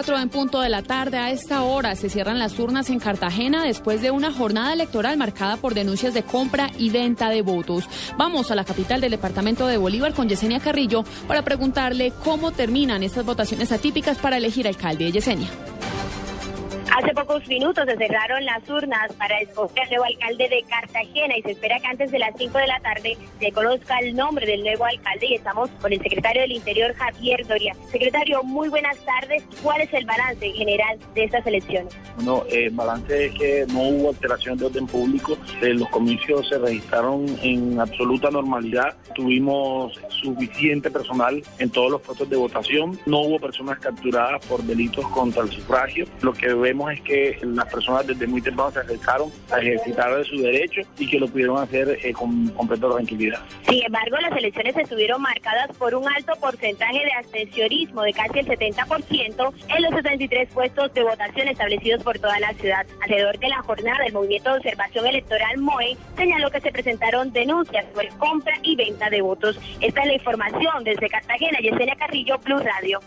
4 en punto de la tarde. A esta hora se cierran las urnas en Cartagena después de una jornada electoral marcada por denuncias de compra y venta de votos. Vamos a la capital del departamento de Bolívar con Yesenia Carrillo para preguntarle cómo terminan estas votaciones atípicas para elegir alcalde. Yesenia. Hace pocos minutos se cerraron las urnas para escoger al nuevo alcalde de Cartagena y se espera que antes de las 5 de la tarde se conozca el nombre del nuevo alcalde y estamos con el secretario del Interior, Javier Doria. Secretario, muy buenas tardes. ¿Cuál es el balance general de estas elecciones? Bueno, el balance es que no hubo alteración de orden público. Eh, los comicios se registraron en absoluta normalidad. Tuvimos suficiente personal en todos los puestos de votación. No hubo personas capturadas por delitos contra el sufragio. Lo que vemos es que las personas desde muy temprano se acercaron a ejercitar su derecho y que lo pudieron hacer eh, con completa tranquilidad. Sin embargo, las elecciones estuvieron marcadas por un alto porcentaje de abstencionismo de casi el 70% en los 73 puestos de votación establecidos por toda la ciudad. Alrededor de la jornada, el Movimiento de Observación Electoral MOE señaló que se presentaron denuncias sobre compra y venta de votos. Esta es la información desde Cartagena. Yesenia Carrillo, Plus Radio.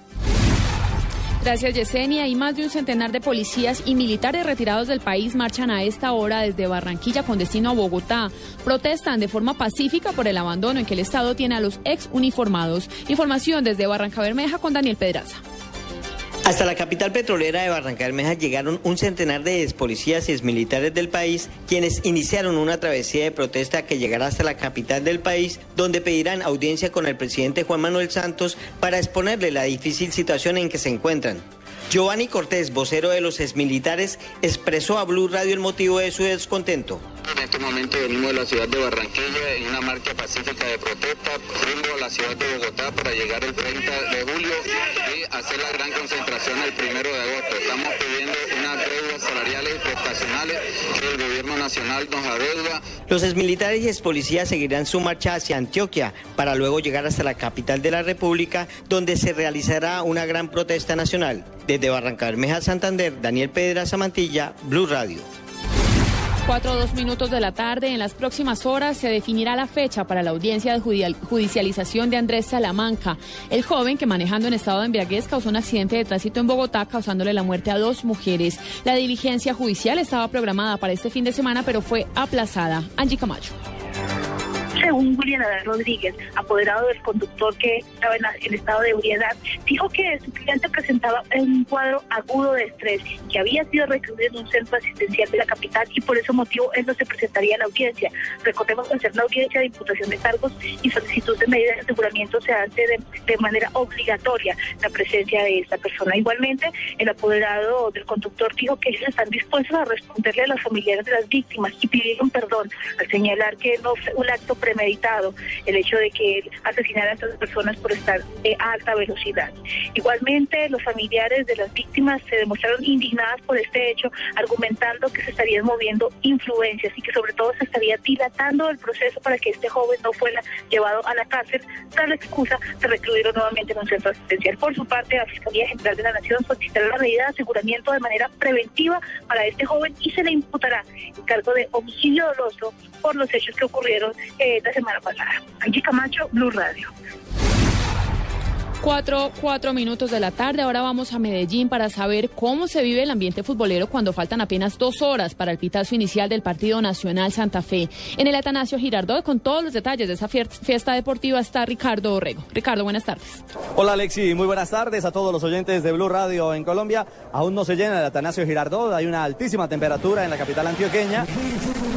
Gracias, Yesenia. Y más de un centenar de policías y militares retirados del país marchan a esta hora desde Barranquilla con destino a Bogotá. Protestan de forma pacífica por el abandono en que el Estado tiene a los ex uniformados. Información desde Barranca Bermeja con Daniel Pedraza. Hasta la capital petrolera de Barranca Bermeja llegaron un centenar de policías y militares del país, quienes iniciaron una travesía de protesta que llegará hasta la capital del país, donde pedirán audiencia con el presidente Juan Manuel Santos para exponerle la difícil situación en que se encuentran. Giovanni Cortés, vocero de los exmilitares, expresó a Blue Radio el motivo de su descontento. En momento venimos de la ciudad de Barranquilla en una marcha pacífica de protesta rumbo a la ciudad de Bogotá para llegar el 30 de julio y hacer la gran concentración el 1 de agosto. Estamos pidiendo unas deudas salariales y prestacionales que el gobierno nacional nos adeuda. Los exmilitares y expolicías seguirán su marcha hacia Antioquia para luego llegar hasta la capital de la República, donde se realizará una gran protesta nacional. Desde Barranca Bermeja, Santander, Daniel Pedra Samantilla, Blue Radio. Cuatro o dos minutos de la tarde. En las próximas horas se definirá la fecha para la audiencia de judicialización de Andrés Salamanca, el joven que manejando en estado de embriaguez causó un accidente de tránsito en Bogotá, causándole la muerte a dos mujeres. La diligencia judicial estaba programada para este fin de semana, pero fue aplazada. Angie Camacho. Según Julián Adán Rodríguez, apoderado del conductor que estaba en, estado de ebriedad, dijo que su cliente presentaba un cuadro agudo de estrés que había sido recluido en un centro asistencial de la capital y por ese motivo él no se presentaría a la audiencia. Recordemos que hacer la audiencia de imputación de cargos y solicitud de medidas de aseguramiento se hace de, de manera obligatoria la presencia de esta persona. Igualmente, el apoderado del conductor dijo que ellos están dispuestos a responderle a los familiares de las víctimas y pidieron perdón al señalar que no fue un acto pre meditado el hecho de que él asesinara a estas personas por estar a alta velocidad. Igualmente, los familiares de las víctimas se demostraron indignadas por este hecho, argumentando que se estarían moviendo influencias y que sobre todo se estaría dilatando el proceso para que este joven no fuera llevado a la cárcel, tras excusa de recluirlo nuevamente en un centro asistencial. Por su parte, la Fiscalía General de la Nación solicitará la medida de aseguramiento de manera preventiva para este joven y se le imputará el cargo de homicidio doloso por los hechos que ocurrieron eh, la semana pasada. Angie Camacho, Blue Radio. Cuatro, cuatro minutos de la tarde. Ahora vamos a Medellín para saber cómo se vive el ambiente futbolero cuando faltan apenas dos horas para el pitazo inicial del Partido Nacional Santa Fe. En el Atanasio Girardot, con todos los detalles de esa fiesta deportiva, está Ricardo Orrego. Ricardo, buenas tardes. Hola, Alexi. Muy buenas tardes a todos los oyentes de Blue Radio en Colombia. Aún no se llena el Atanasio Girardot. Hay una altísima temperatura en la capital antioqueña.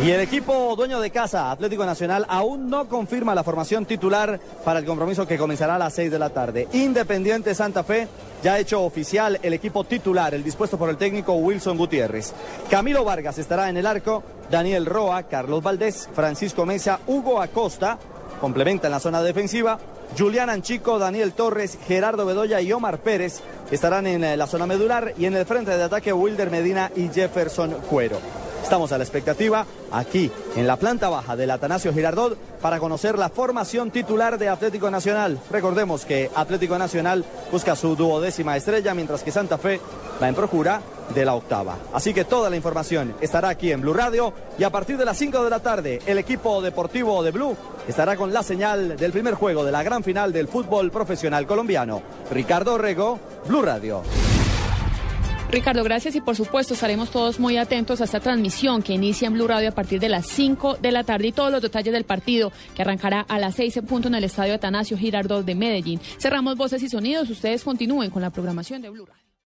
Y el equipo dueño de casa, Atlético Nacional, aún no confirma la formación titular para el compromiso que comenzará a las seis de la tarde. Independiente Santa Fe ya ha hecho oficial el equipo titular, el dispuesto por el técnico Wilson Gutiérrez. Camilo Vargas estará en el arco, Daniel Roa, Carlos Valdés, Francisco Mesa, Hugo Acosta, complementa en la zona defensiva, Julián Anchico, Daniel Torres, Gerardo Bedoya y Omar Pérez estarán en eh, la zona medular y en el frente de ataque Wilder Medina y Jefferson Cuero. Estamos a la expectativa aquí en la planta baja del Atanasio Girardot para conocer la formación titular de Atlético Nacional. Recordemos que Atlético Nacional busca su duodécima estrella mientras que Santa Fe va en procura de la octava. Así que toda la información estará aquí en Blue Radio y a partir de las 5 de la tarde el equipo deportivo de Blue estará con la señal del primer juego de la gran final del fútbol profesional colombiano. Ricardo Rego, Blue Radio. Ricardo, gracias y por supuesto estaremos todos muy atentos a esta transmisión que inicia en Blue Radio a partir de las 5 de la tarde y todos los detalles del partido que arrancará a las 6 en punto en el estadio Atanasio Girardot de Medellín. Cerramos voces y sonidos, ustedes continúen con la programación de Blue Radio.